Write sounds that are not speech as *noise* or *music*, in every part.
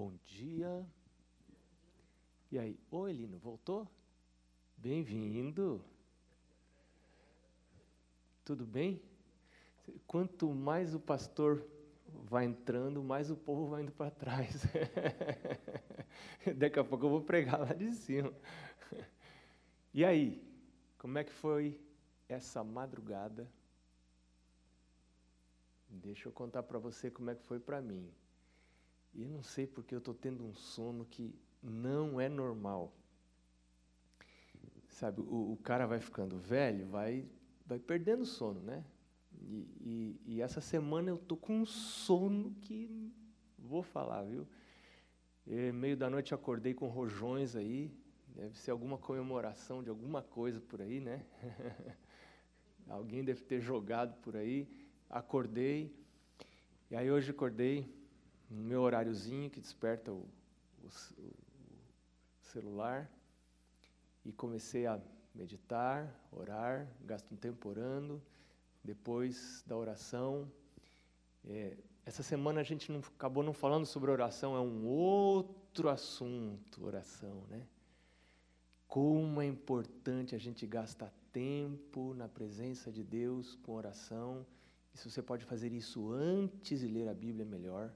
Bom dia. E aí, oi Elino, voltou? Bem-vindo. Tudo bem? Quanto mais o pastor vai entrando, mais o povo vai indo para trás. *laughs* Daqui a pouco eu vou pregar lá de cima. E aí, como é que foi essa madrugada? Deixa eu contar para você como é que foi para mim. E não sei porque eu estou tendo um sono que não é normal. Sabe, o, o, cara vai ficando velho, vai, vai perdendo sono, né? E, e, e essa semana eu tô com um sono que vou falar, viu? E, meio da noite acordei com rojões aí, deve ser alguma comemoração de alguma coisa por aí, né? *laughs* Alguém deve ter jogado por aí. Acordei, e aí hoje acordei no meu horáriozinho que desperta o, o, o celular e comecei a meditar, orar, gasto um tempo orando. Depois da oração, é, essa semana a gente não, acabou não falando sobre oração, é um outro assunto, oração, né? Como é importante a gente gastar tempo na presença de Deus com oração. E se você pode fazer isso antes de ler a Bíblia, melhor.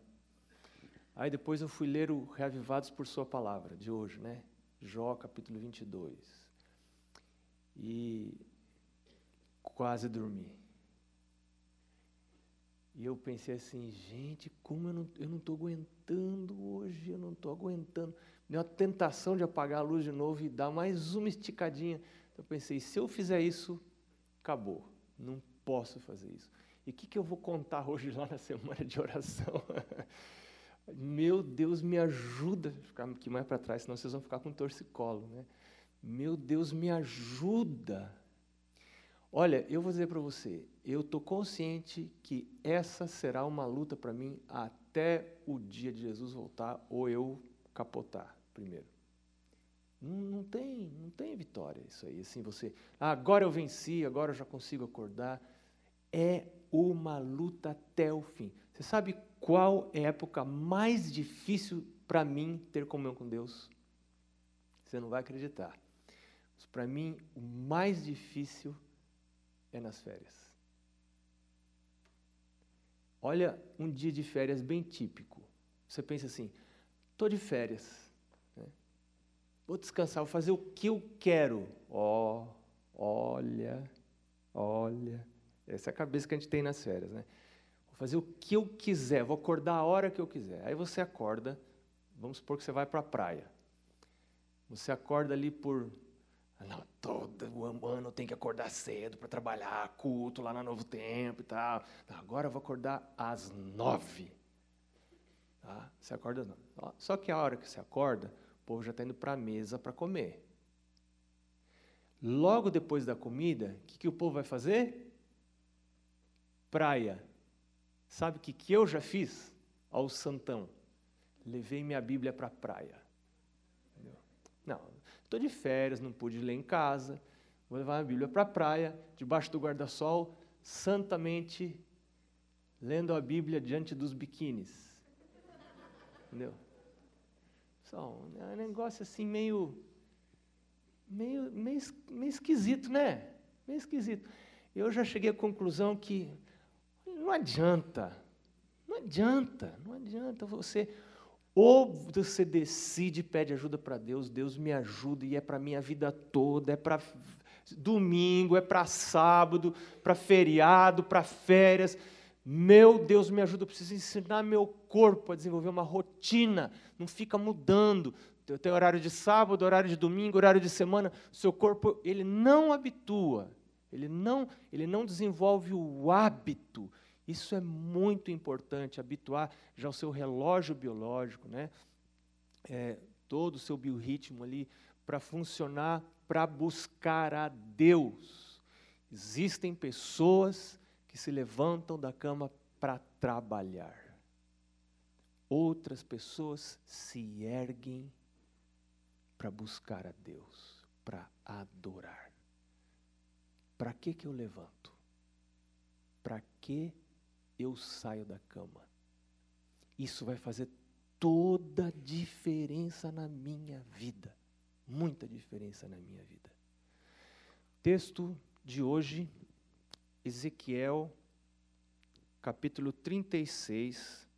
Aí depois eu fui ler o Reavivados por Sua Palavra, de hoje, né? Jó, capítulo 22. E quase dormi. E eu pensei assim, gente, como eu não estou aguentando hoje, eu não estou aguentando. Deu uma tentação de apagar a luz de novo e dar mais uma esticadinha. Então eu pensei, se eu fizer isso, acabou. Não posso fazer isso. E o que, que eu vou contar hoje lá na semana de oração? *laughs* Meu Deus, me ajuda. Vou ficar aqui mais para trás, senão vocês vão ficar com torcicolo. Né? Meu Deus, me ajuda. Olha, eu vou dizer para você, eu estou consciente que essa será uma luta para mim até o dia de Jesus voltar ou eu capotar primeiro. Não, não, tem, não tem vitória isso aí. Assim, você, ah, agora eu venci, agora eu já consigo acordar. É uma luta até o fim. Você sabe qual é a época mais difícil para mim ter comunhão com Deus? Você não vai acreditar. Para mim, o mais difícil é nas férias. Olha um dia de férias bem típico. Você pensa assim: estou de férias, né? vou descansar, vou fazer o que eu quero. Ó, oh, olha, olha. Essa é a cabeça que a gente tem nas férias, né? Fazer o que eu quiser, vou acordar a hora que eu quiser. Aí você acorda, vamos supor que você vai para a praia. Você acorda ali por. Não, todo ano tem que acordar cedo para trabalhar, culto lá na Novo Tempo e tal. Agora eu vou acordar às nove. Tá? Você acorda não. Só que a hora que você acorda, o povo já está indo para a mesa para comer. Logo depois da comida, o que, que o povo vai fazer? Praia. Sabe o que, que eu já fiz ao Santão? Levei minha Bíblia para a praia. Não, estou de férias, não pude ler em casa. Vou levar a Bíblia para a praia, debaixo do guarda-sol, santamente lendo a Bíblia diante dos biquínis. Entendeu? Só um negócio assim meio, meio, meio, meio esquisito, né? Meio esquisito. Eu já cheguei à conclusão que não adianta. Não adianta, não adianta você. Ou você decide e pede ajuda para Deus, Deus me ajuda e é para minha vida toda, é para domingo, é para sábado, para feriado, para férias. Meu Deus, me ajuda, eu preciso ensinar meu corpo a desenvolver uma rotina, não fica mudando. Tem horário de sábado, horário de domingo, horário de semana, seu corpo ele não habitua, ele não, ele não desenvolve o hábito isso é muito importante, habituar já o seu relógio biológico, né? É, todo o seu biorritmo ali, para funcionar, para buscar a Deus. Existem pessoas que se levantam da cama para trabalhar. Outras pessoas se erguem para buscar a Deus, para adorar. Para que que eu levanto? Para que eu saio da cama. Isso vai fazer toda a diferença na minha vida. Muita diferença na minha vida. Texto de hoje, Ezequiel, capítulo 36,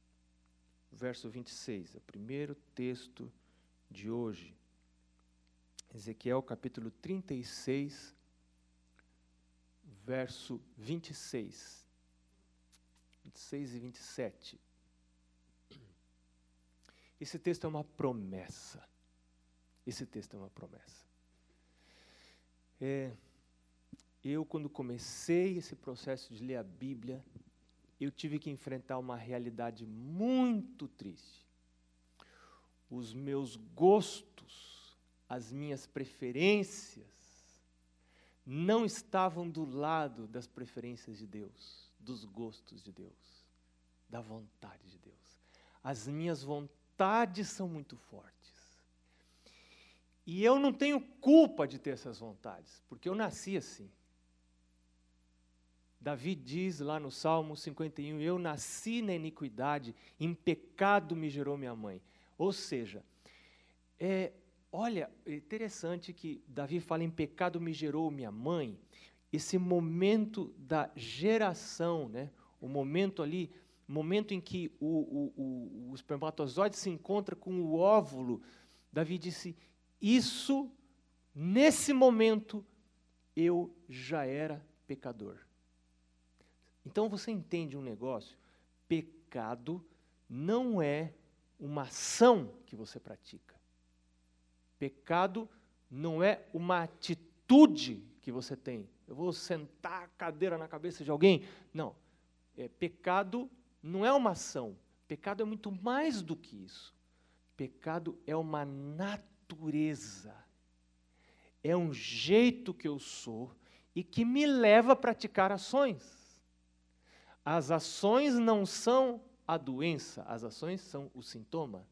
verso 26. É o primeiro texto de hoje. Ezequiel, capítulo 36, verso 26. 26 e 27. Esse texto é uma promessa. Esse texto é uma promessa. É, eu, quando comecei esse processo de ler a Bíblia, eu tive que enfrentar uma realidade muito triste. Os meus gostos, as minhas preferências, não estavam do lado das preferências de Deus, dos gostos de Deus, da vontade de Deus. As minhas vontades são muito fortes. E eu não tenho culpa de ter essas vontades, porque eu nasci assim. Davi diz lá no Salmo 51: Eu nasci na iniquidade, em pecado me gerou minha mãe. Ou seja, é, olha, é interessante que Davi fala em pecado me gerou minha mãe. Esse momento da geração, né? o momento ali, momento em que o, o, o, o espermatozoide se encontra com o óvulo, Davi disse: isso, nesse momento, eu já era pecador. Então você entende um negócio? Pecado não é uma ação que você pratica. Pecado não é uma atitude que você tem. Eu vou sentar a cadeira na cabeça de alguém. Não. É, pecado não é uma ação. Pecado é muito mais do que isso. Pecado é uma natureza. É um jeito que eu sou e que me leva a praticar ações. As ações não são a doença, as ações são o sintoma.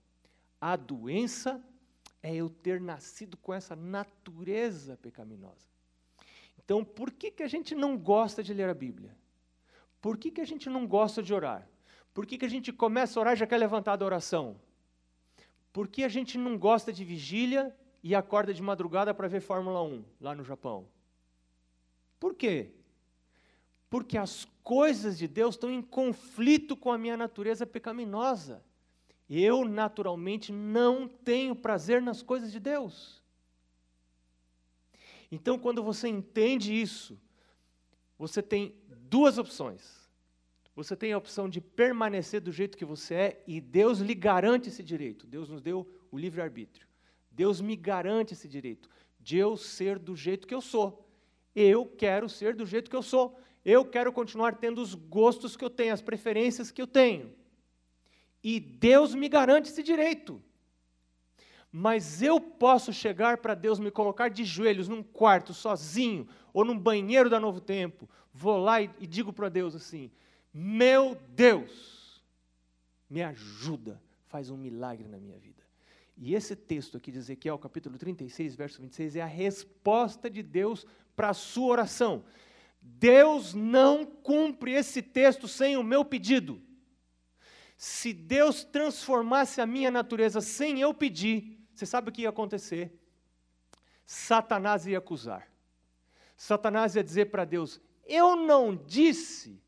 A doença é eu ter nascido com essa natureza pecaminosa. Então, por que, que a gente não gosta de ler a Bíblia? Por que, que a gente não gosta de orar? Por que, que a gente começa a orar e já quer levantar da oração? Por que a gente não gosta de vigília e acorda de madrugada para ver Fórmula 1 lá no Japão? Por quê? Porque as coisas de Deus estão em conflito com a minha natureza pecaminosa. Eu, naturalmente, não tenho prazer nas coisas de Deus. Então, quando você entende isso, você tem duas opções. Você tem a opção de permanecer do jeito que você é e Deus lhe garante esse direito. Deus nos deu o livre-arbítrio. Deus me garante esse direito de eu ser do jeito que eu sou. Eu quero ser do jeito que eu sou. Eu quero continuar tendo os gostos que eu tenho, as preferências que eu tenho. E Deus me garante esse direito. Mas eu posso chegar para Deus, me colocar de joelhos num quarto sozinho, ou num banheiro da Novo Tempo, vou lá e, e digo para Deus assim: Meu Deus, me ajuda, faz um milagre na minha vida. E esse texto aqui de Ezequiel, capítulo 36, verso 26, é a resposta de Deus para a sua oração. Deus não cumpre esse texto sem o meu pedido. Se Deus transformasse a minha natureza sem eu pedir, você sabe o que ia acontecer? Satanás ia acusar. Satanás ia dizer para Deus: Eu não disse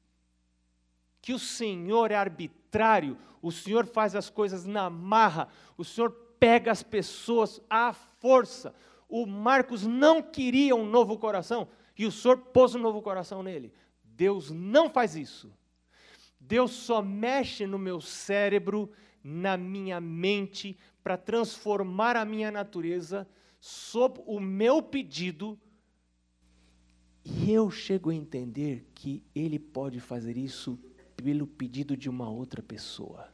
que o Senhor é arbitrário, o Senhor faz as coisas na marra, o Senhor pega as pessoas à força. O Marcos não queria um novo coração e o Senhor pôs um novo coração nele. Deus não faz isso. Deus só mexe no meu cérebro, na minha mente, para transformar a minha natureza sob o meu pedido. E eu chego a entender que Ele pode fazer isso pelo pedido de uma outra pessoa.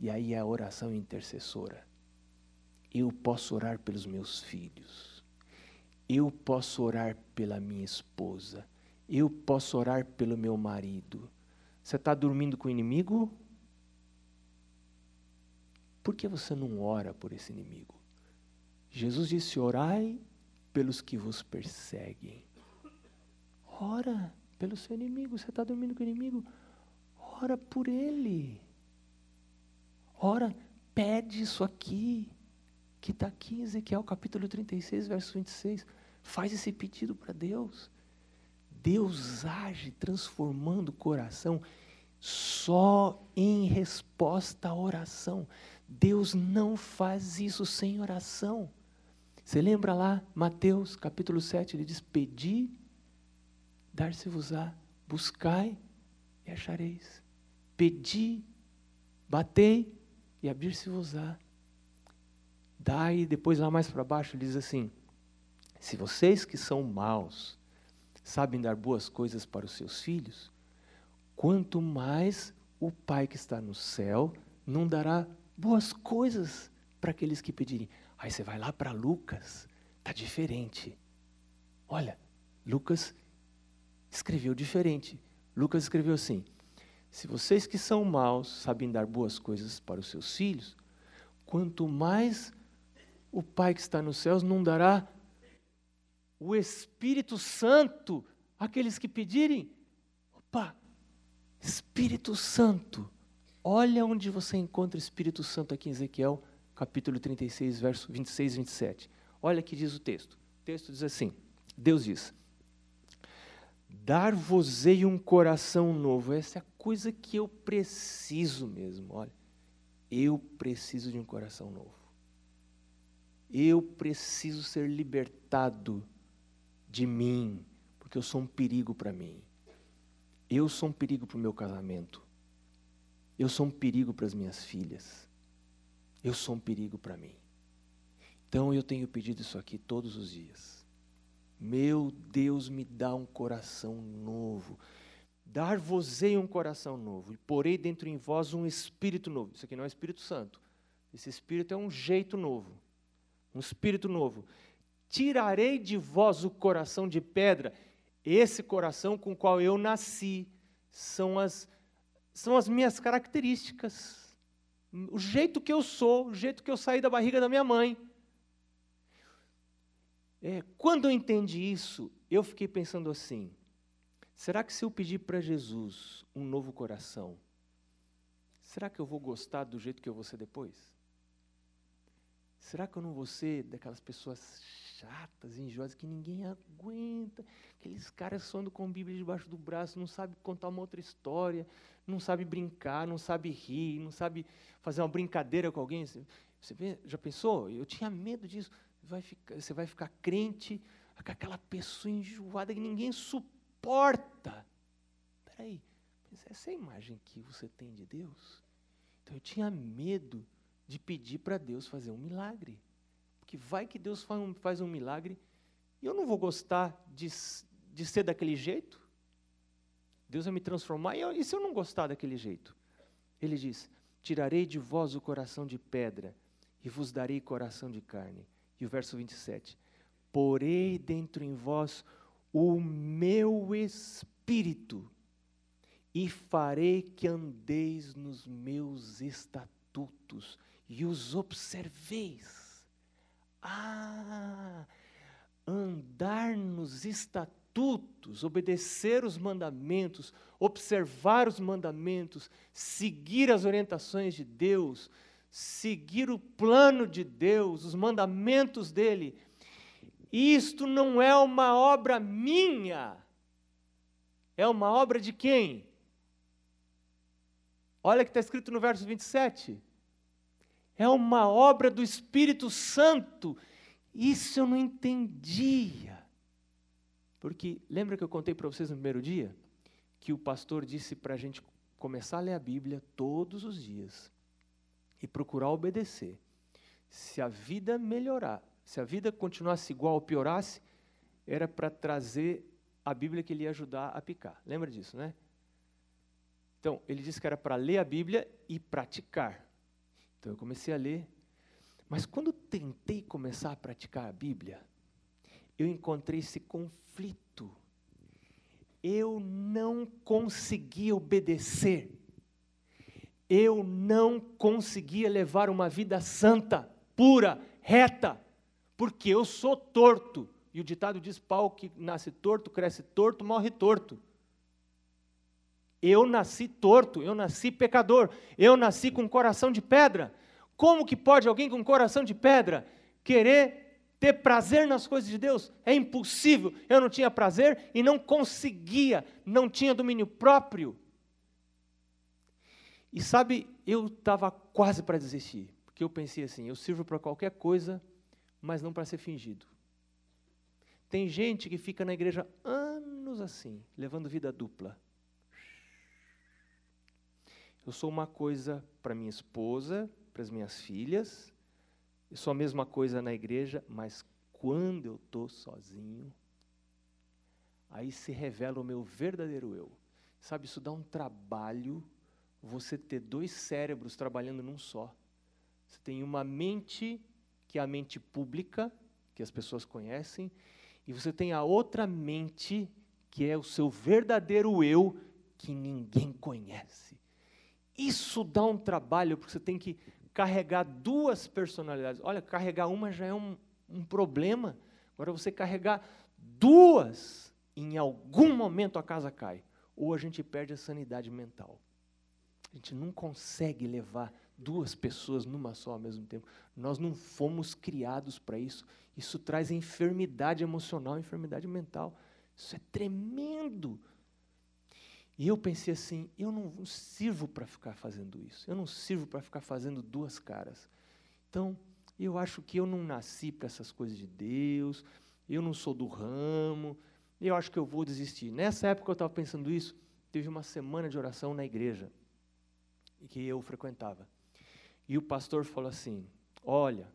E aí é a oração intercessora. Eu posso orar pelos meus filhos eu posso orar pela minha esposa. Eu posso orar pelo meu marido. Você está dormindo com o inimigo? Por que você não ora por esse inimigo? Jesus disse: Orai pelos que vos perseguem. Ora pelo seu inimigo. Você está dormindo com o inimigo? Ora por ele. Ora Pede isso aqui, que está aqui em Ezequiel capítulo 36, verso 26. Faz esse pedido para Deus. Deus age transformando o coração só em resposta à oração. Deus não faz isso sem oração. Você lembra lá, Mateus capítulo 7, ele diz: Pedi, dar-se-vos-á, buscai e achareis. Pedi, batei e abrir-se-vos-á. Daí, depois lá mais para baixo, ele diz assim: Se vocês que são maus sabem dar boas coisas para os seus filhos, quanto mais o Pai que está no céu não dará boas coisas para aqueles que pedirem. Aí você vai lá para Lucas, está diferente. Olha, Lucas escreveu diferente. Lucas escreveu assim: Se vocês que são maus sabem dar boas coisas para os seus filhos, quanto mais o Pai que está nos céus não dará o Espírito Santo àqueles que pedirem. Opa, Espírito Santo. Olha onde você encontra o Espírito Santo aqui em Ezequiel, capítulo 36, verso 26 e 27. Olha que diz o texto. O texto diz assim: Deus diz: Dar-vos-ei um coração novo. Essa é a coisa que eu preciso mesmo. Olha, eu preciso de um coração novo. Eu preciso ser libertado de mim, porque eu sou um perigo para mim. Eu sou um perigo para o meu casamento. Eu sou um perigo para as minhas filhas. Eu sou um perigo para mim. Então eu tenho pedido isso aqui todos os dias. Meu Deus, me dá um coração novo. Dar-vos-ei um coração novo, e porei dentro em vós um espírito novo. Isso aqui não é Espírito Santo. Esse espírito é um jeito novo, um espírito novo. Tirarei de vós o coração de pedra esse coração com o qual eu nasci são as, são as minhas características. O jeito que eu sou, o jeito que eu saí da barriga da minha mãe. É, quando eu entendi isso, eu fiquei pensando assim: será que se eu pedir para Jesus um novo coração, será que eu vou gostar do jeito que eu vou ser depois? Será que eu não vou ser daquelas pessoas chatas, enjoadas, que ninguém aguenta? Aqueles caras sonhando com Bíblia debaixo do braço, não sabe contar uma outra história, não sabe brincar, não sabe rir, não sabe fazer uma brincadeira com alguém. Você já pensou? Eu tinha medo disso. Vai ficar, você vai ficar crente com aquela pessoa enjoada que ninguém suporta. Espera aí, essa é a imagem que você tem de Deus? Então eu tinha medo de pedir para Deus fazer um milagre. Porque vai que Deus faz um, faz um milagre e eu não vou gostar de, de ser daquele jeito? Deus vai me transformar e, eu, e se eu não gostar daquele jeito? Ele diz: Tirarei de vós o coração de pedra e vos darei coração de carne. E o verso 27. Porei dentro em vós o meu espírito e farei que andeis nos meus estatutos e os observeis. Ah, andar nos estatutos, obedecer os mandamentos, observar os mandamentos, seguir as orientações de Deus, seguir o plano de Deus, os mandamentos dele. Isto não é uma obra minha, é uma obra de quem? Olha que está escrito no verso 27 é uma obra do Espírito Santo. Isso eu não entendia. Porque lembra que eu contei para vocês no primeiro dia? Que o pastor disse para a gente começar a ler a Bíblia todos os dias e procurar obedecer. Se a vida melhorar, se a vida continuasse igual ou piorasse, era para trazer a Bíblia que ele ia ajudar a picar. Lembra disso, né? Então, ele disse que era para ler a Bíblia e praticar. Então eu comecei a ler. Mas quando tentei começar a praticar a Bíblia, eu encontrei esse conflito. Eu não conseguia obedecer. Eu não conseguia levar uma vida santa, pura, reta, porque eu sou torto. E o ditado diz: pau que nasce torto, cresce torto, morre torto. Eu nasci torto, eu nasci pecador, eu nasci com um coração de pedra. Como que pode alguém com coração de pedra querer ter prazer nas coisas de Deus? É impossível. Eu não tinha prazer e não conseguia, não tinha domínio próprio. E sabe, eu estava quase para desistir, porque eu pensei assim: eu sirvo para qualquer coisa, mas não para ser fingido. Tem gente que fica na igreja anos assim, levando vida dupla. Eu sou uma coisa para minha esposa, para as minhas filhas, eu sou a mesma coisa na igreja, mas quando eu estou sozinho, aí se revela o meu verdadeiro eu. Sabe, isso dá um trabalho você ter dois cérebros trabalhando num só. Você tem uma mente, que é a mente pública, que as pessoas conhecem, e você tem a outra mente, que é o seu verdadeiro eu, que ninguém conhece. Isso dá um trabalho, porque você tem que carregar duas personalidades. Olha, carregar uma já é um, um problema. Agora, você carregar duas, em algum momento a casa cai. Ou a gente perde a sanidade mental. A gente não consegue levar duas pessoas numa só ao mesmo tempo. Nós não fomos criados para isso. Isso traz enfermidade emocional, enfermidade mental. Isso é tremendo. E eu pensei assim: eu não sirvo para ficar fazendo isso. Eu não sirvo para ficar fazendo duas caras. Então, eu acho que eu não nasci para essas coisas de Deus. Eu não sou do ramo. Eu acho que eu vou desistir. Nessa época eu estava pensando isso. Teve uma semana de oração na igreja que eu frequentava. E o pastor falou assim: Olha,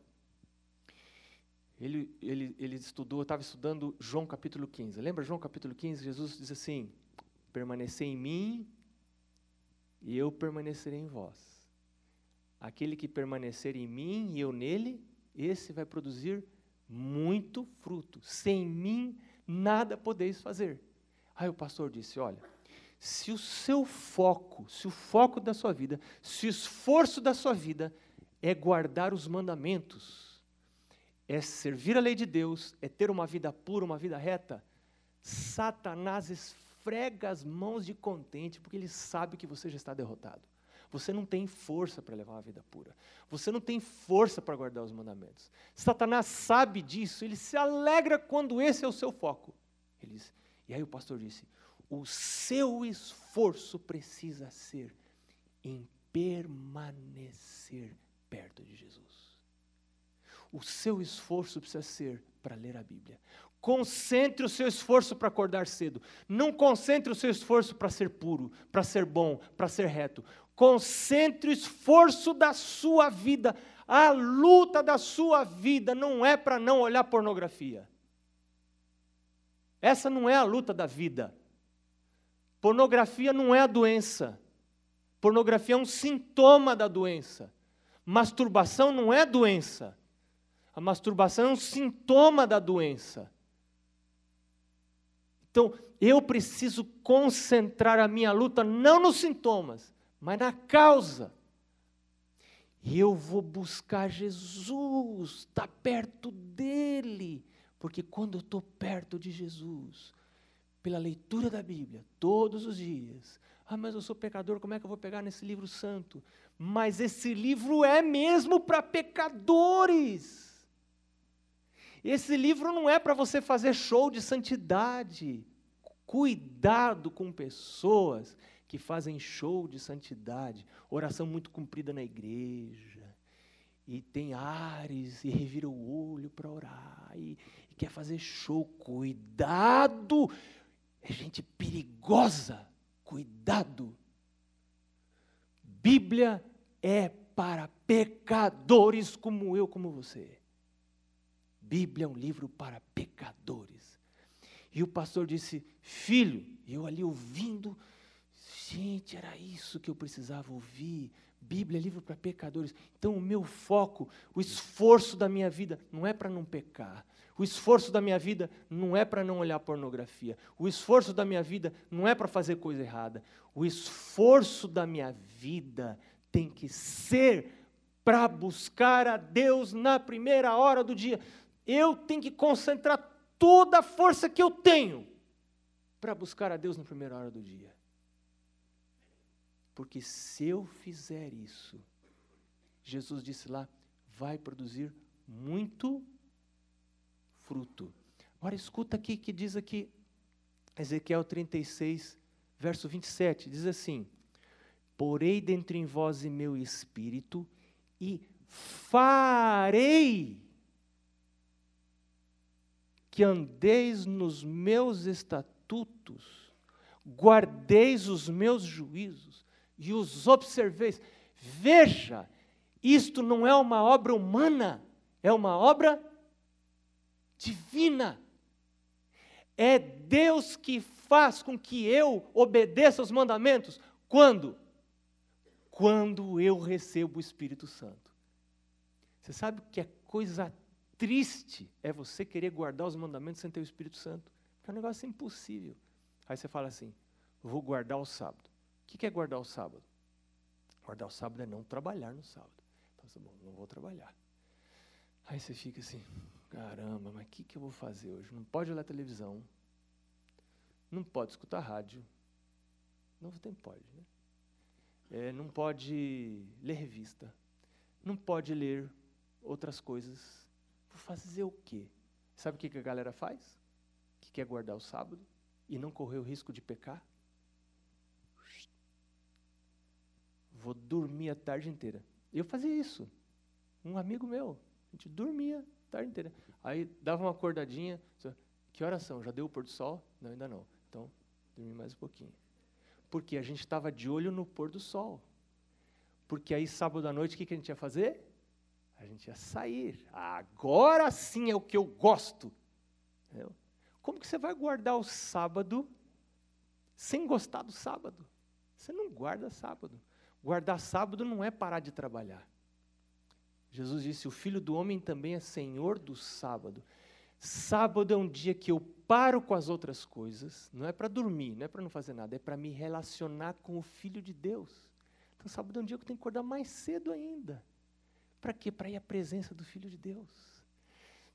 ele, ele, ele estudou, estava estudando João capítulo 15. Lembra João capítulo 15? Jesus diz assim: Permanecer em mim e eu permanecerei em vós. Aquele que permanecer em mim e eu nele, esse vai produzir muito fruto. Sem mim, nada podeis fazer. Aí o pastor disse: Olha, se o seu foco, se o foco da sua vida, se o esforço da sua vida é guardar os mandamentos, é servir a lei de Deus, é ter uma vida pura, uma vida reta, Satanás esfrega as mãos de contente, porque ele sabe que você já está derrotado. Você não tem força para levar uma vida pura. Você não tem força para guardar os mandamentos. Satanás sabe disso, ele se alegra quando esse é o seu foco. Ele diz, e aí o pastor disse: o seu esforço precisa ser em permanecer perto de Jesus. O seu esforço precisa ser para ler a Bíblia. Concentre o seu esforço para acordar cedo. Não concentre o seu esforço para ser puro, para ser bom, para ser reto. Concentre o esforço da sua vida. A luta da sua vida não é para não olhar pornografia. Essa não é a luta da vida. Pornografia não é a doença. Pornografia é um sintoma da doença. Masturbação não é doença. A masturbação é um sintoma da doença. Então, eu preciso concentrar a minha luta não nos sintomas, mas na causa. E eu vou buscar Jesus, estar tá perto dele. Porque quando eu estou perto de Jesus, pela leitura da Bíblia, todos os dias. Ah, mas eu sou pecador, como é que eu vou pegar nesse livro santo? Mas esse livro é mesmo para pecadores. Esse livro não é para você fazer show de santidade. Cuidado com pessoas que fazem show de santidade, oração muito cumprida na igreja, e tem ares e revira o olho para orar, e, e quer fazer show. Cuidado é gente perigosa. Cuidado. Bíblia é para pecadores como eu, como você. Bíblia é um livro para pecadores. E o pastor disse: Filho, eu ali ouvindo, gente, era isso que eu precisava ouvir. Bíblia é livro para pecadores. Então, o meu foco, o esforço da minha vida, não é para não pecar, o esforço da minha vida não é para não olhar pornografia. O esforço da minha vida não é para fazer coisa errada. O esforço da minha vida tem que ser para buscar a Deus na primeira hora do dia. Eu tenho que concentrar toda a força que eu tenho para buscar a Deus na primeira hora do dia. Porque se eu fizer isso, Jesus disse lá, vai produzir muito fruto. Agora escuta aqui que diz aqui, Ezequiel 36, verso 27, diz assim: Porei dentro em vós e meu espírito, e farei que andeis nos meus estatutos, guardeis os meus juízos e os observeis. Veja, isto não é uma obra humana, é uma obra divina. É Deus que faz com que eu obedeça aos mandamentos. Quando? Quando eu recebo o Espírito Santo. Você sabe que é coisa triste é você querer guardar os mandamentos sem ter o Espírito Santo. É um negócio impossível. Aí você fala assim: vou guardar o sábado. O que é guardar o sábado? Guardar o sábado é não trabalhar no sábado. Então, tá bom, não vou trabalhar. Aí você fica assim, caramba, mas o que, que eu vou fazer hoje? Não pode olhar televisão, não pode escutar rádio, não tem pode, né? É, não pode ler revista, não pode ler outras coisas. Vou fazer o quê? Sabe o que, que a galera faz? Que quer guardar o sábado e não correr o risco de pecar? Vou dormir a tarde inteira. Eu fazia isso. Um amigo meu, a gente dormia a tarde inteira. Aí dava uma acordadinha. Que horas são? Já deu o pôr do sol? Não, ainda não. Então, dormi mais um pouquinho. Porque a gente estava de olho no pôr do sol. Porque aí, sábado à noite, o que, que a gente ia fazer? A gente ia sair. Agora sim é o que eu gosto. Como que você vai guardar o sábado sem gostar do sábado? Você não guarda sábado. Guardar sábado não é parar de trabalhar. Jesus disse: O filho do homem também é senhor do sábado. Sábado é um dia que eu paro com as outras coisas, não é para dormir, não é para não fazer nada, é para me relacionar com o Filho de Deus. Então, sábado é um dia que eu tenho que acordar mais cedo ainda. Para quê? Para ir à presença do Filho de Deus.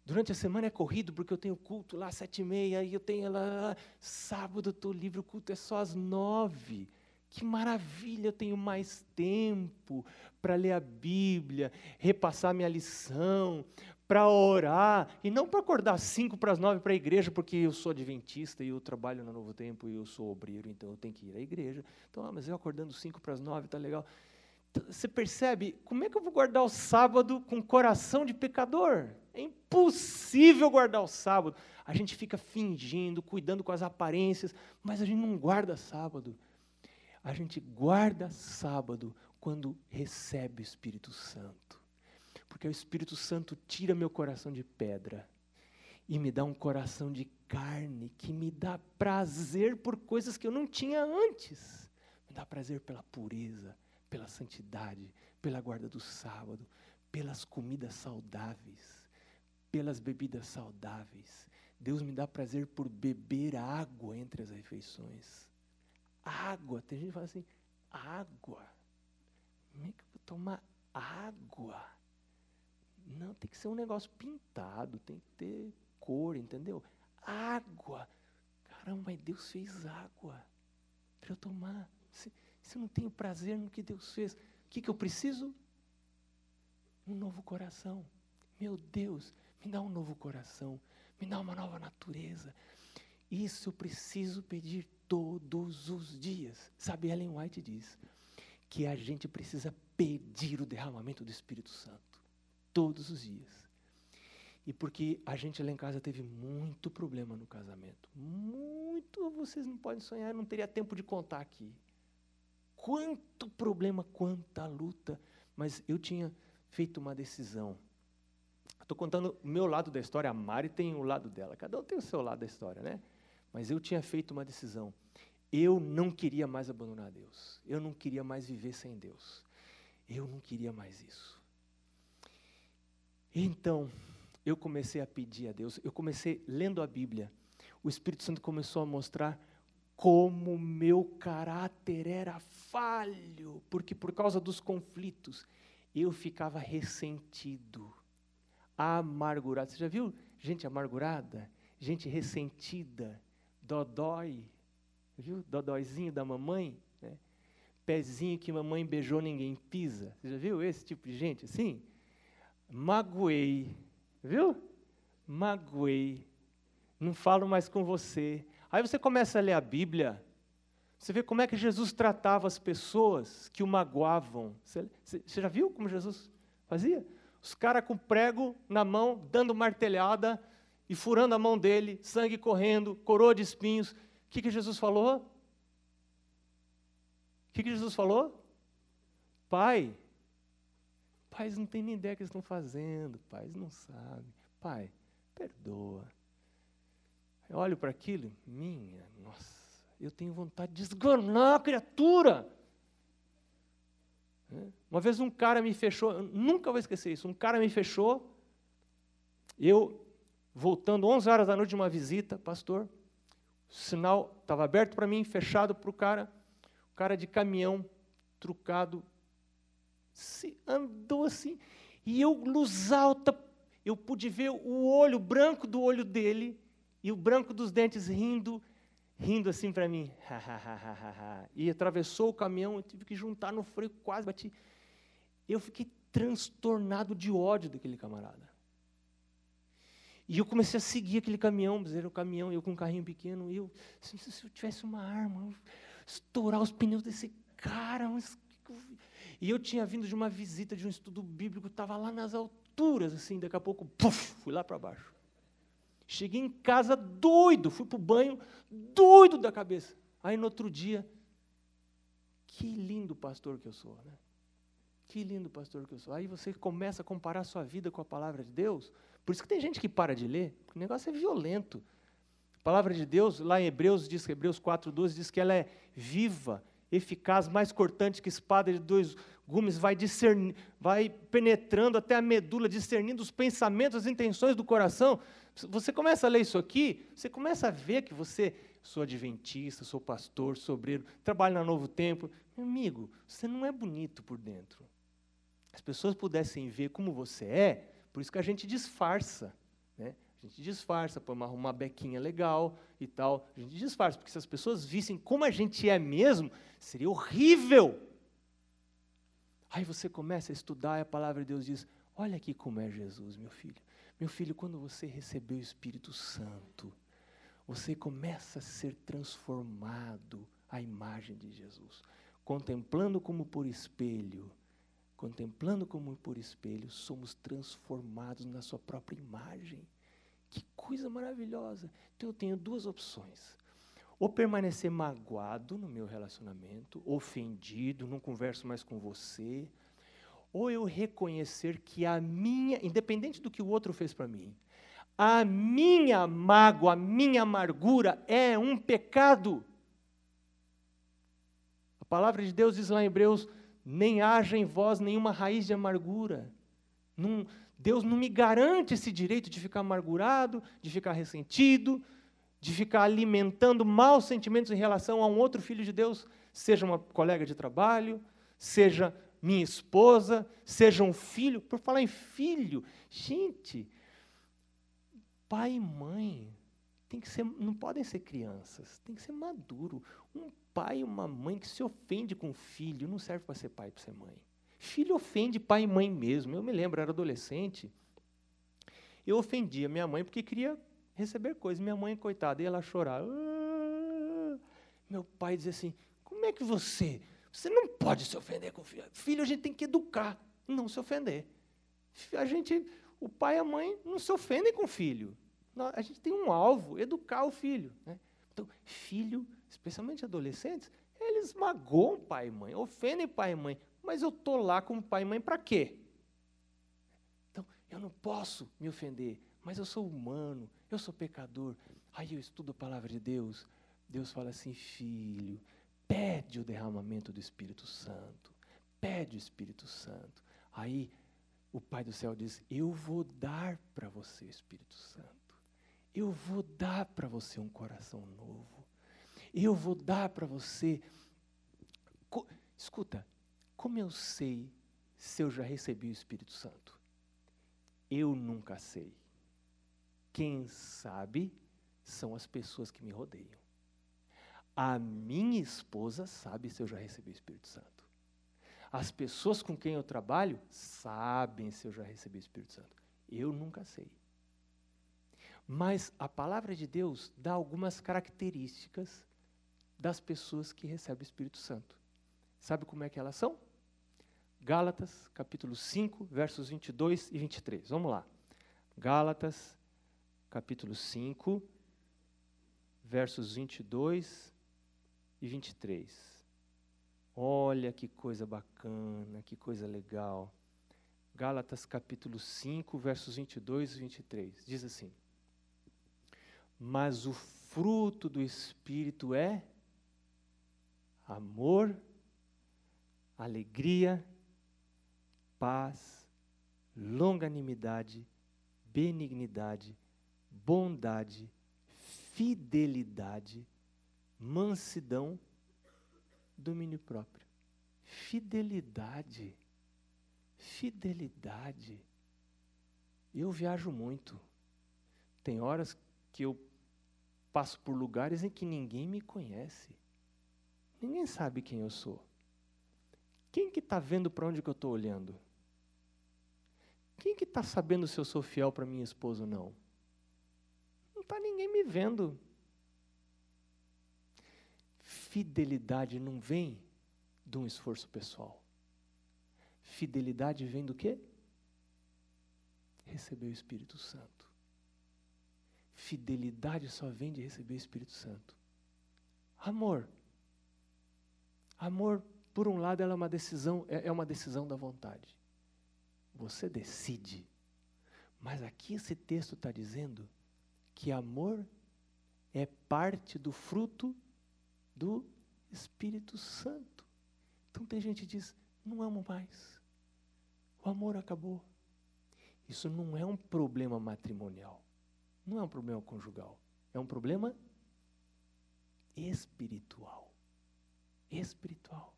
Durante a semana é corrido, porque eu tenho culto lá às sete e meia, e eu tenho lá, sábado eu estou livre, o culto é só às nove. Que maravilha, eu tenho mais tempo para ler a Bíblia, repassar minha lição, para orar, e não para acordar cinco para as nove para a igreja, porque eu sou adventista e eu trabalho no Novo Tempo e eu sou obreiro, então eu tenho que ir à igreja. Então, ah, mas eu acordando cinco para as nove, está legal. Você percebe, como é que eu vou guardar o sábado com coração de pecador? É impossível guardar o sábado. A gente fica fingindo, cuidando com as aparências, mas a gente não guarda sábado. A gente guarda sábado quando recebe o Espírito Santo. Porque o Espírito Santo tira meu coração de pedra e me dá um coração de carne que me dá prazer por coisas que eu não tinha antes. Me dá prazer pela pureza, pela santidade, pela guarda do sábado, pelas comidas saudáveis, pelas bebidas saudáveis. Deus me dá prazer por beber água entre as refeições. Água. Tem gente que fala assim: água. Como é que eu vou tomar água? Não, tem que ser um negócio pintado, tem que ter cor, entendeu? Água. Caramba, Deus fez água para eu tomar. Se, eu não tenho prazer no que Deus fez, o que, que eu preciso? Um novo coração. Meu Deus, me dá um novo coração, me dá uma nova natureza. Isso eu preciso pedir todos os dias. Sabe, Ellen White diz que a gente precisa pedir o derramamento do Espírito Santo todos os dias. E porque a gente lá em casa teve muito problema no casamento. Muito, vocês não podem sonhar, não teria tempo de contar aqui. Quanto problema, quanta luta. Mas eu tinha feito uma decisão. Estou contando o meu lado da história, a Mari tem o lado dela. Cada um tem o seu lado da história, né? Mas eu tinha feito uma decisão. Eu não queria mais abandonar Deus. Eu não queria mais viver sem Deus. Eu não queria mais isso. Então, eu comecei a pedir a Deus, eu comecei lendo a Bíblia. O Espírito Santo começou a mostrar como meu caráter era falho, porque por causa dos conflitos eu ficava ressentido, amargurado. Você já viu gente amargurada? Gente ressentida, dodói, viu? Dodóizinho da mamãe, né? pezinho que mamãe beijou, ninguém pisa. Você já viu esse tipo de gente assim? Magoei, viu? Magoei. Não falo mais com você. Aí você começa a ler a Bíblia, você vê como é que Jesus tratava as pessoas que o magoavam. Você, você já viu como Jesus fazia? Os caras com prego na mão, dando martelhada e furando a mão dele, sangue correndo, coroa de espinhos. O que, que Jesus falou? O que, que Jesus falou? Pai, pais não têm nem ideia do que eles estão fazendo, pais não sabem. Pai, perdoa. Eu olho para aquilo, minha, nossa, eu tenho vontade de esganar a criatura. Uma vez um cara me fechou, nunca vou esquecer isso, um cara me fechou, eu, voltando 11 horas da noite de uma visita, pastor, o sinal estava aberto para mim, fechado para o cara, o cara de caminhão, trucado, se andou assim, e eu, luz alta, eu pude ver o olho branco do olho dele, e o branco dos dentes rindo, rindo assim para mim. *laughs* e atravessou o caminhão, eu tive que juntar no freio, quase bati. Eu fiquei transtornado de ódio daquele camarada. E eu comecei a seguir aquele caminhão, era o caminhão, eu com um carrinho pequeno, eu, assim, se eu tivesse uma arma, eu estourar os pneus desse cara. Mas... E eu tinha vindo de uma visita de um estudo bíblico, estava lá nas alturas, assim, daqui a pouco, puf, fui lá para baixo. Cheguei em casa doido, fui para o banho, doido da cabeça. Aí no outro dia, que lindo pastor que eu sou, né? Que lindo pastor que eu sou. Aí você começa a comparar a sua vida com a palavra de Deus. Por isso que tem gente que para de ler, porque o negócio é violento. A palavra de Deus, lá em Hebreus, diz, Hebreus 4,12, diz que ela é viva, eficaz, mais cortante que espada de dois gumes, vai, discernir, vai penetrando até a medula, discernindo os pensamentos, as intenções do coração. Você começa a ler isso aqui, você começa a ver que você, sou adventista, sou pastor, sou obreiro, trabalho na Novo Tempo. Meu amigo, você não é bonito por dentro. As pessoas pudessem ver como você é, por isso que a gente disfarça. Né? A gente disfarça, põe uma, uma bequinha legal e tal. A gente disfarça, porque se as pessoas vissem como a gente é mesmo, seria horrível. Aí você começa a estudar e a palavra de Deus diz: Olha aqui como é Jesus, meu filho. Meu filho, quando você recebeu o Espírito Santo, você começa a ser transformado à imagem de Jesus, contemplando como por espelho, contemplando como por espelho, somos transformados na sua própria imagem. Que coisa maravilhosa! Então eu tenho duas opções. Ou permanecer magoado no meu relacionamento, ofendido, não converso mais com você, ou eu reconhecer que a minha, independente do que o outro fez para mim, a minha mágoa, a minha amargura é um pecado. A palavra de Deus diz lá em Hebreus: nem haja em vós nenhuma raiz de amargura. Não, Deus não me garante esse direito de ficar amargurado, de ficar ressentido, de ficar alimentando maus sentimentos em relação a um outro filho de Deus, seja uma colega de trabalho, seja minha esposa, seja um filho. Por falar em filho, gente, pai e mãe tem que ser, não podem ser crianças, tem que ser maduro. Um pai e uma mãe que se ofende com o filho não serve para ser pai e para ser mãe. Filho ofende pai e mãe mesmo. Eu me lembro, eu era adolescente, eu ofendia minha mãe porque queria receber coisas. Minha mãe, coitada, ia chorar. Ah! Meu pai dizia assim: Como é que você você não pode se ofender com filho. Filho a gente tem que educar, não se ofender. A gente, o pai e a mãe não se ofendem com o filho. A gente tem um alvo, educar o filho. Né? Então, filho, especialmente adolescentes, eles magoam pai e mãe, ofendem pai e mãe. Mas eu estou lá como pai e mãe para quê? Então, eu não posso me ofender, mas eu sou humano, eu sou pecador. Aí eu estudo a palavra de Deus. Deus fala assim, filho, pede o derramamento do Espírito Santo. Pede o Espírito Santo. Aí o Pai do céu diz: Eu vou dar para você o Espírito Santo. Eu vou dar para você um coração novo. Eu vou dar para você. Co Escuta, como eu sei se eu já recebi o Espírito Santo? Eu nunca sei. Quem sabe são as pessoas que me rodeiam. A minha esposa sabe se eu já recebi o Espírito Santo. As pessoas com quem eu trabalho sabem se eu já recebi o Espírito Santo. Eu nunca sei. Mas a palavra de Deus dá algumas características das pessoas que recebem o Espírito Santo. Sabe como é que elas são? Gálatas, capítulo 5, versos 22 e 23. Vamos lá. Gálatas, capítulo 5, versos 22 e 23. Olha que coisa bacana, que coisa legal. Gálatas capítulo 5, versos 22 e 23. Diz assim: Mas o fruto do Espírito é amor, alegria, paz, longanimidade, benignidade, bondade, fidelidade, mansidão, domínio próprio. Fidelidade. Fidelidade. Eu viajo muito. Tem horas que eu passo por lugares em que ninguém me conhece. Ninguém sabe quem eu sou. Quem que está vendo para onde que eu estou olhando? Quem que está sabendo se eu sou fiel para minha esposa ou não? Não está ninguém me vendo. Fidelidade não vem de um esforço pessoal. Fidelidade vem do quê? Receber o Espírito Santo. Fidelidade só vem de receber o Espírito Santo. Amor. Amor, por um lado, ela é uma decisão, é, é uma decisão da vontade. Você decide. Mas aqui esse texto está dizendo que amor é parte do fruto do Espírito Santo. Então tem gente que diz: não amo mais. O amor acabou. Isso não é um problema matrimonial. Não é um problema conjugal. É um problema espiritual espiritual.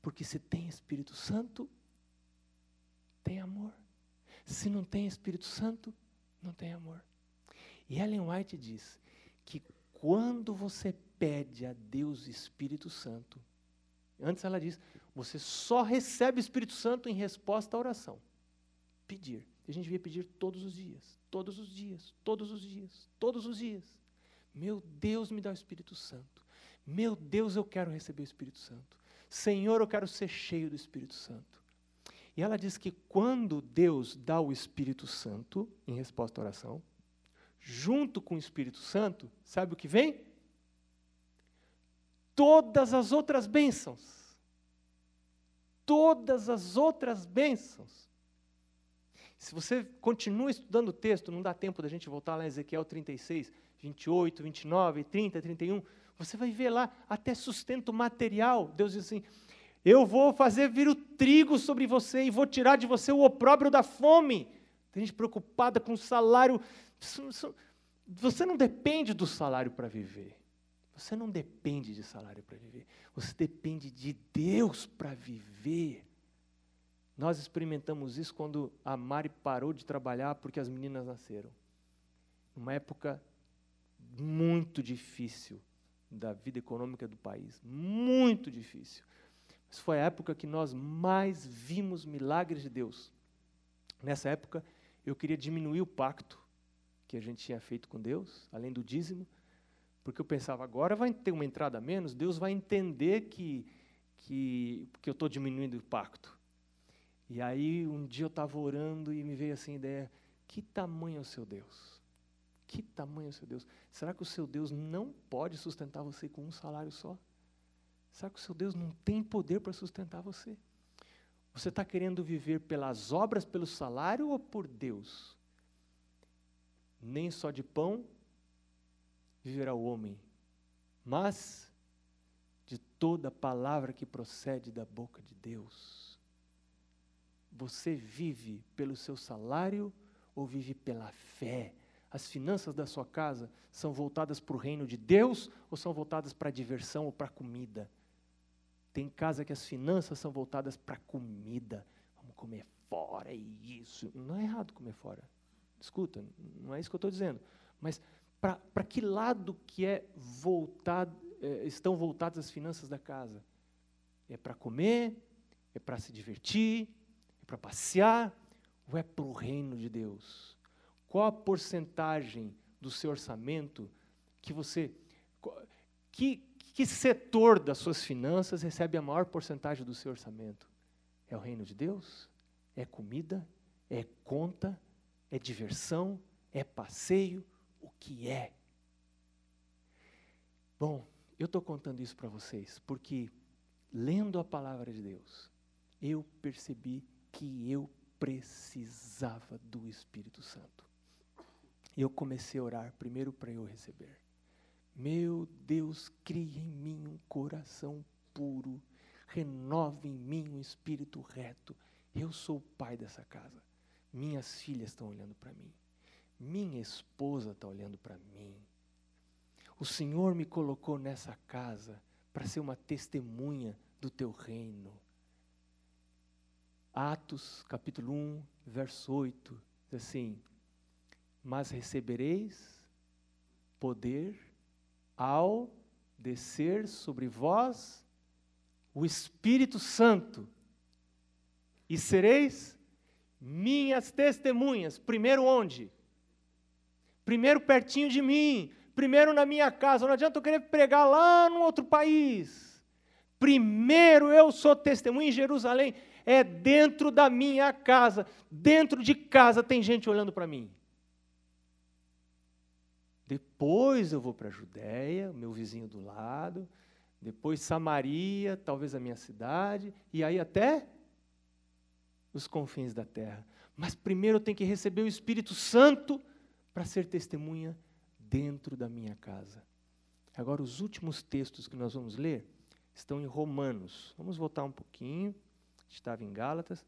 Porque se tem Espírito Santo, tem amor. Se não tem Espírito Santo, não tem amor. E Ellen White diz que quando você pede a Deus Espírito Santo, antes ela diz, você só recebe o Espírito Santo em resposta à oração. Pedir. A gente devia pedir todos os dias, todos os dias, todos os dias, todos os dias. Meu Deus, me dá o Espírito Santo. Meu Deus, eu quero receber o Espírito Santo. Senhor, eu quero ser cheio do Espírito Santo. E ela diz que quando Deus dá o Espírito Santo, em resposta à oração, junto com o Espírito Santo, sabe o que vem? Todas as outras bênçãos. Todas as outras bênçãos. Se você continua estudando o texto, não dá tempo da gente voltar lá em Ezequiel 36, 28, 29, 30, 31 você vai ver lá até sustento material. Deus diz assim: Eu vou fazer vir o trigo sobre você e vou tirar de você o opróbrio da fome. Tem gente preocupada com o salário. Você não depende do salário para viver. Você não depende de salário para viver. Você depende de Deus para viver. Nós experimentamos isso quando a Mari parou de trabalhar porque as meninas nasceram. Uma época muito difícil da vida econômica do país. Muito difícil. Mas foi a época que nós mais vimos milagres de Deus. Nessa época, eu queria diminuir o pacto que a gente tinha feito com Deus, além do dízimo, porque eu pensava, agora vai ter uma entrada a menos, Deus vai entender que, que, que eu estou diminuindo o pacto. E aí, um dia eu estava orando e me veio assim a ideia: que tamanho é o seu Deus? Que tamanho é o seu Deus? Será que o seu Deus não pode sustentar você com um salário só? Será que o seu Deus não tem poder para sustentar você? Você está querendo viver pelas obras, pelo salário ou por Deus? Nem só de pão viverá o homem, mas de toda palavra que procede da boca de Deus. Você vive pelo seu salário ou vive pela fé? as finanças da sua casa são voltadas para o reino de Deus ou são voltadas para a diversão ou para a comida? Tem casa que as finanças são voltadas para a comida. Vamos comer fora, é isso. Não é errado comer fora. Escuta, não é isso que eu estou dizendo. Mas para que lado que é voltado, é, estão voltadas as finanças da casa? É para comer? É para se divertir? É para passear? Ou é para o reino de Deus? Qual a porcentagem do seu orçamento que você. Que, que setor das suas finanças recebe a maior porcentagem do seu orçamento? É o reino de Deus? É comida? É conta? É diversão? É passeio? O que é? Bom, eu estou contando isso para vocês porque, lendo a palavra de Deus, eu percebi que eu precisava do Espírito Santo. E eu comecei a orar primeiro para eu receber. Meu Deus, cria em mim um coração puro, renova em mim um espírito reto. Eu sou o pai dessa casa. Minhas filhas estão olhando para mim. Minha esposa está olhando para mim. O Senhor me colocou nessa casa para ser uma testemunha do teu reino. Atos, capítulo 1, verso 8, diz assim: Mas recebereis poder ao descer sobre vós o Espírito Santo, e sereis minhas testemunhas. Primeiro onde? Primeiro pertinho de mim, primeiro na minha casa. Não adianta eu querer pregar lá no outro país. Primeiro eu sou testemunha em Jerusalém é dentro da minha casa. Dentro de casa tem gente olhando para mim. Depois eu vou para a Judéia, meu vizinho do lado. Depois Samaria, talvez a minha cidade. E aí até os confins da terra. Mas primeiro eu tenho que receber o Espírito Santo para ser testemunha dentro da minha casa. Agora, os últimos textos que nós vamos ler estão em Romanos. Vamos voltar um pouquinho estava em Gálatas.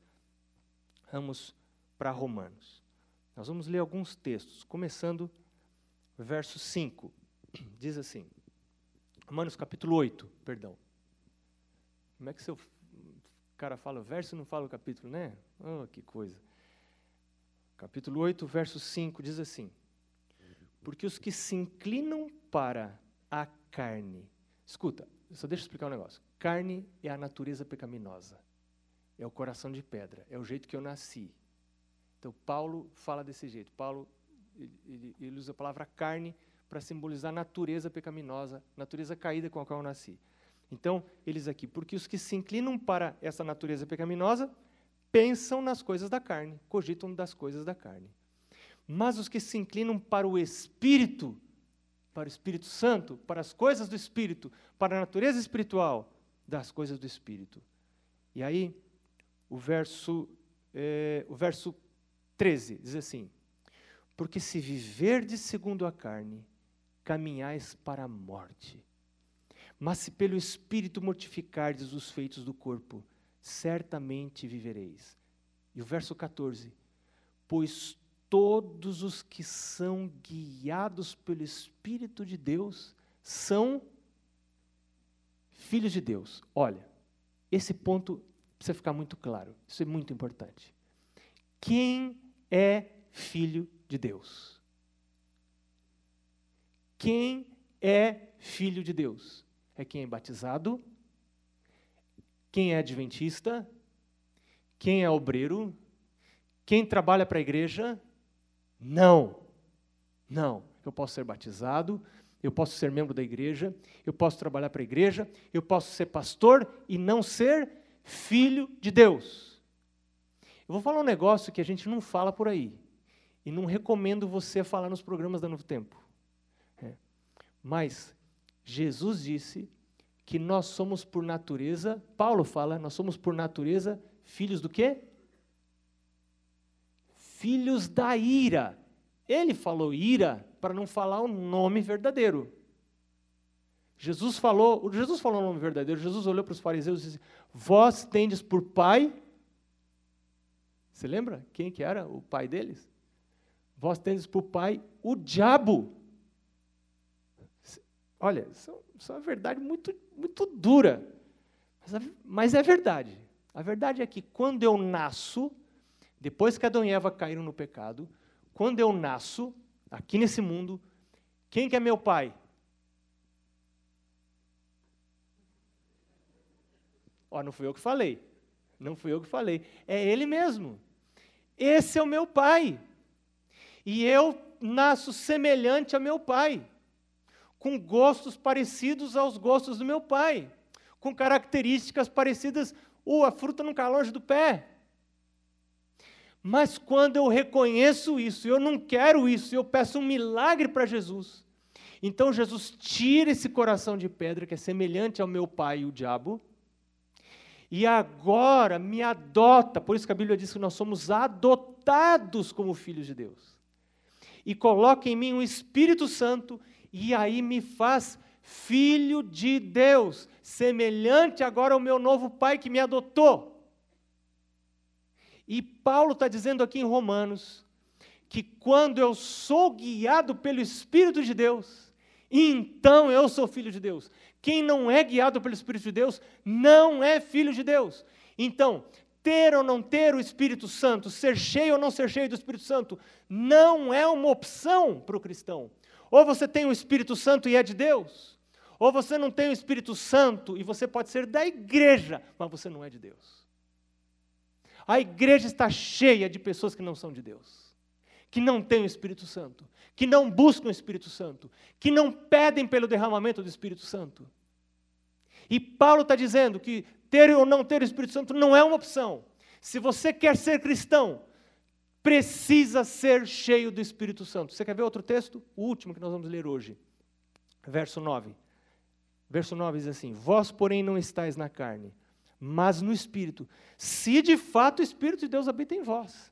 Vamos para Romanos. Nós vamos ler alguns textos, começando verso 5. Diz assim, Romanos capítulo 8, perdão. Como é que seu cara fala verso e não fala o capítulo, né? Oh, que coisa. Capítulo 8, verso 5 diz assim: Porque os que se inclinam para a carne. Escuta, só deixa eu explicar um negócio. Carne é a natureza pecaminosa é o coração de pedra, é o jeito que eu nasci. Então, Paulo fala desse jeito. Paulo ele, ele usa a palavra carne para simbolizar a natureza pecaminosa, natureza caída com a qual eu nasci. Então, eles aqui, porque os que se inclinam para essa natureza pecaminosa pensam nas coisas da carne, cogitam das coisas da carne. Mas os que se inclinam para o Espírito, para o Espírito Santo, para as coisas do Espírito, para a natureza espiritual, das coisas do Espírito. E aí, o verso, é, o verso 13, diz assim: Porque se viverdes segundo a carne, caminhais para a morte. Mas se pelo Espírito mortificardes os feitos do corpo, certamente vivereis. E o verso 14: Pois todos os que são guiados pelo Espírito de Deus são filhos de Deus. Olha, esse ponto precisa ficar muito claro. Isso é muito importante. Quem é filho de Deus? Quem é filho de Deus? É quem é batizado? Quem é adventista? Quem é obreiro? Quem trabalha para a igreja? Não. Não. Eu posso ser batizado, eu posso ser membro da igreja, eu posso trabalhar para a igreja, eu posso ser pastor e não ser filho de Deus. Eu vou falar um negócio que a gente não fala por aí. E não recomendo você falar nos programas da Novo Tempo. É. Mas Jesus disse que nós somos por natureza, Paulo fala, nós somos por natureza filhos do quê? Filhos da ira. Ele falou ira para não falar o nome verdadeiro. Jesus falou, Jesus falou o nome verdadeiro. Jesus olhou para os fariseus e disse: Vós tendes por pai. Você lembra quem que era o pai deles? Vós tendes por pai o diabo. Olha, isso, é uma verdade muito, muito dura. Mas, mas é verdade. A verdade é que quando eu nasço, depois que Adão e Eva caíram no pecado, quando eu nasço, aqui nesse mundo, quem que é meu pai? Ó, não fui eu que falei. Não fui eu que falei. É Ele mesmo. Esse é o meu Pai. E eu nasço semelhante a meu Pai, com gostos parecidos aos gostos do meu Pai, com características parecidas. Uh, a fruta não cai longe do pé. Mas quando eu reconheço isso, eu não quero isso, eu peço um milagre para Jesus. Então Jesus tira esse coração de pedra que é semelhante ao meu pai, o diabo, e agora me adota, por isso que a Bíblia diz que nós somos adotados como filhos de Deus. E coloca em mim um Espírito Santo, e aí me faz filho de Deus, semelhante agora ao meu novo pai que me adotou. E Paulo está dizendo aqui em Romanos que quando eu sou guiado pelo Espírito de Deus, então eu sou filho de Deus. Quem não é guiado pelo Espírito de Deus não é filho de Deus. Então, ter ou não ter o Espírito Santo, ser cheio ou não ser cheio do Espírito Santo, não é uma opção para o cristão. Ou você tem o Espírito Santo e é de Deus, ou você não tem o Espírito Santo e você pode ser da igreja, mas você não é de Deus. A igreja está cheia de pessoas que não são de Deus, que não têm o Espírito Santo, que não buscam o Espírito Santo, que não pedem pelo derramamento do Espírito Santo. E Paulo está dizendo que ter ou não ter o Espírito Santo não é uma opção. Se você quer ser cristão, precisa ser cheio do Espírito Santo. Você quer ver outro texto? O último que nós vamos ler hoje. Verso 9. Verso 9 diz assim: Vós, porém, não estáis na carne, mas no Espírito, se de fato o Espírito de Deus habita em vós.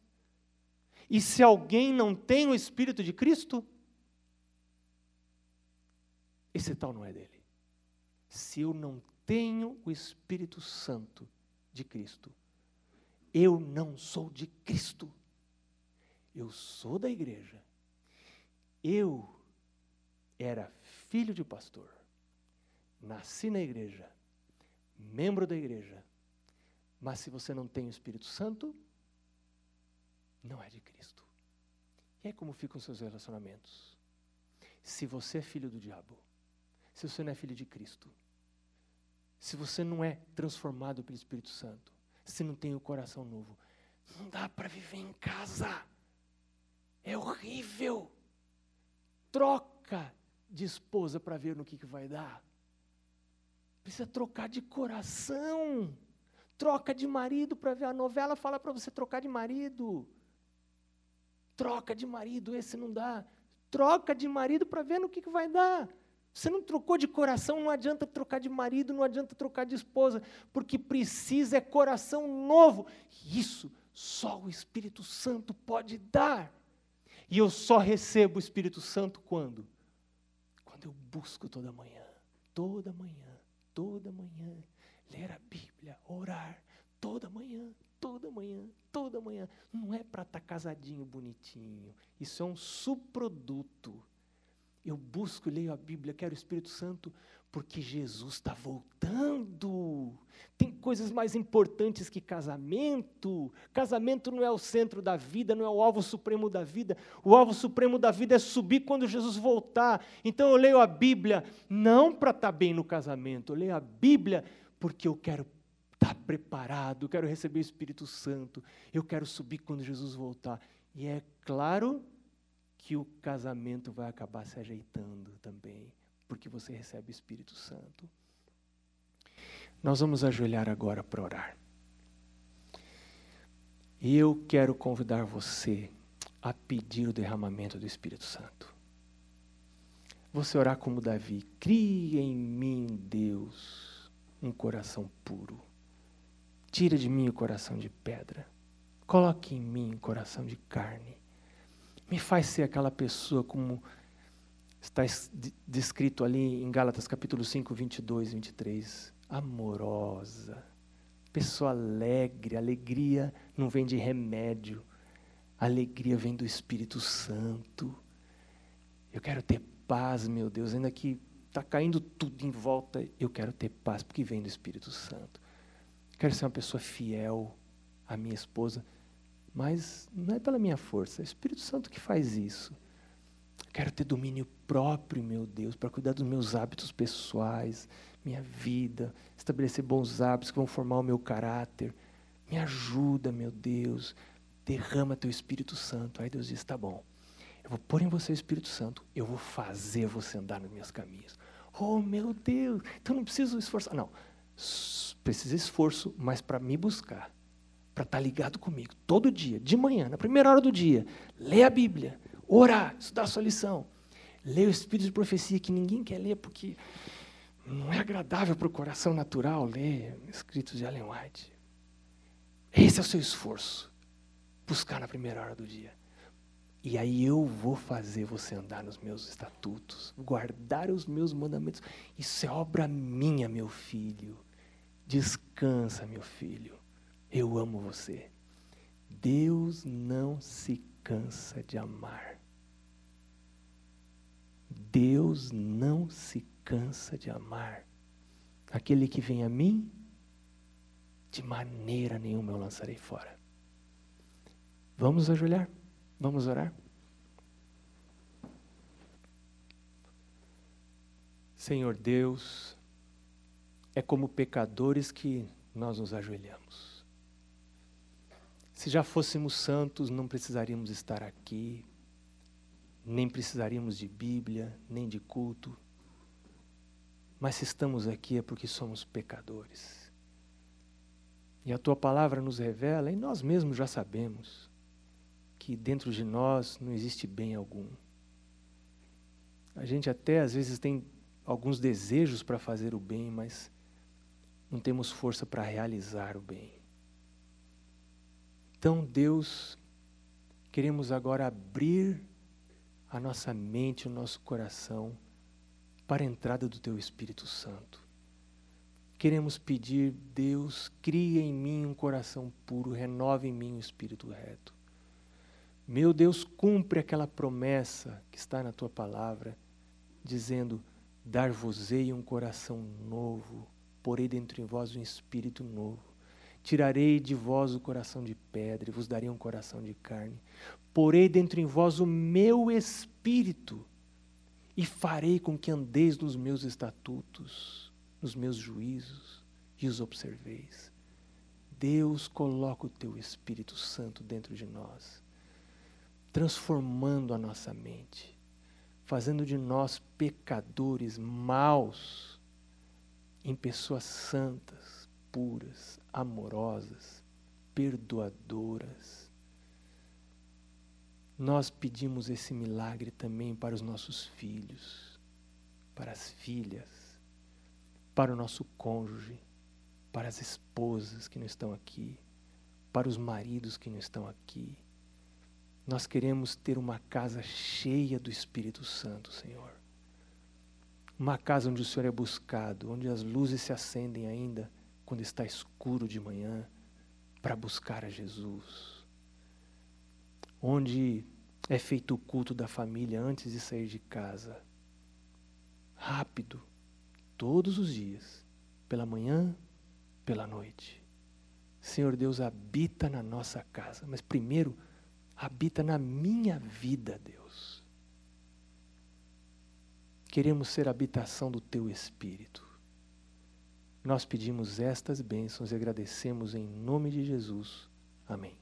E se alguém não tem o Espírito de Cristo, esse tal não é dele. Se eu não tenho o Espírito Santo de Cristo, eu não sou de Cristo. Eu sou da igreja. Eu era filho de pastor. Nasci na igreja membro da igreja, mas se você não tem o Espírito Santo, não é de Cristo. E aí como ficam seus relacionamentos? Se você é filho do diabo, se você não é filho de Cristo, se você não é transformado pelo Espírito Santo, se não tem o coração novo, não dá para viver em casa. É horrível. Troca de esposa para ver no que, que vai dar. Precisa trocar de coração. Troca de marido para ver a novela, fala para você trocar de marido. Troca de marido, esse não dá. Troca de marido para ver no que, que vai dar. Você não trocou de coração, não adianta trocar de marido, não adianta trocar de esposa, porque precisa é coração novo. Isso só o Espírito Santo pode dar. E eu só recebo o Espírito Santo quando? Quando eu busco toda manhã, toda manhã toda manhã, ler a Bíblia, orar, toda manhã, toda manhã, toda manhã. Não é para estar tá casadinho, bonitinho. Isso é um subproduto. Eu busco e leio a Bíblia, quero o Espírito Santo, porque Jesus está voltando. Tem coisas mais importantes que casamento. Casamento não é o centro da vida, não é o alvo supremo da vida. O alvo supremo da vida é subir quando Jesus voltar. Então eu leio a Bíblia não para estar tá bem no casamento, eu leio a Bíblia porque eu quero estar tá preparado, eu quero receber o Espírito Santo, eu quero subir quando Jesus voltar. E é claro que o casamento vai acabar se ajeitando também, porque você recebe o Espírito Santo. Nós vamos ajoelhar agora para orar. E eu quero convidar você a pedir o derramamento do Espírito Santo. Você orar como Davi: cria em mim, Deus, um coração puro. Tira de mim o coração de pedra. Coloque em mim um coração de carne. Me faz ser aquela pessoa como está descrito ali em Gálatas capítulo 5, 22 e 23. Amorosa, pessoa alegre. Alegria não vem de remédio. Alegria vem do Espírito Santo. Eu quero ter paz, meu Deus, ainda que está caindo tudo em volta, eu quero ter paz, porque vem do Espírito Santo. Quero ser uma pessoa fiel à minha esposa, mas não é pela minha força, é o Espírito Santo que faz isso. Quero ter domínio próprio, meu Deus, para cuidar dos meus hábitos pessoais, minha vida, estabelecer bons hábitos que vão formar o meu caráter. Me ajuda, meu Deus. Derrama teu Espírito Santo. Aí Deus diz: tá bom. Eu vou pôr em você o Espírito Santo. Eu vou fazer você andar nos meus caminhos. Oh, meu Deus. Então não preciso esforçar. Não. Precisa esforço, mas para me buscar. Para estar tá ligado comigo. Todo dia, de manhã, na primeira hora do dia. Lê a Bíblia. Orar. Estudar a sua lição. Lê o Espírito de Profecia, que ninguém quer ler, porque não é agradável para o coração natural ler escritos de Ellen White. Esse é o seu esforço. Buscar na primeira hora do dia. E aí eu vou fazer você andar nos meus estatutos, guardar os meus mandamentos. Isso é obra minha, meu filho. Descansa, meu filho. Eu amo você. Deus não se cansa de amar. Deus não se cansa de amar. Aquele que vem a mim, de maneira nenhuma eu lançarei fora. Vamos ajoelhar? Vamos orar? Senhor Deus, é como pecadores que nós nos ajoelhamos. Se já fôssemos santos, não precisaríamos estar aqui, nem precisaríamos de Bíblia, nem de culto. Mas se estamos aqui é porque somos pecadores. E a tua palavra nos revela, e nós mesmos já sabemos, que dentro de nós não existe bem algum. A gente até às vezes tem alguns desejos para fazer o bem, mas não temos força para realizar o bem. Então, Deus, queremos agora abrir a nossa mente, o nosso coração para a entrada do Teu Espírito Santo. Queremos pedir, Deus, cria em mim um coração puro, renove em mim um espírito reto. Meu Deus, cumpre aquela promessa que está na tua palavra, dizendo: Dar-vos-ei um coração novo, porei dentro de vós um espírito novo. Tirarei de vós o coração de pedra e vos darei um coração de carne. Porei dentro em vós o meu espírito e farei com que andeis nos meus estatutos, nos meus juízos e os observeis. Deus coloca o teu Espírito Santo dentro de nós transformando a nossa mente, fazendo de nós pecadores maus em pessoas santas, puras, amorosas, perdoadoras. Nós pedimos esse milagre também para os nossos filhos, para as filhas, para o nosso cônjuge, para as esposas que não estão aqui, para os maridos que não estão aqui nós queremos ter uma casa cheia do Espírito Santo, Senhor. Uma casa onde o Senhor é buscado, onde as luzes se acendem ainda quando está escuro de manhã, para buscar a Jesus. Onde é feito o culto da família antes de sair de casa. Rápido, todos os dias, pela manhã, pela noite. Senhor Deus habita na nossa casa, mas primeiro, habita na minha vida, Deus. Queremos ser habitação do teu Espírito. Nós pedimos estas bênçãos e agradecemos em nome de Jesus. Amém.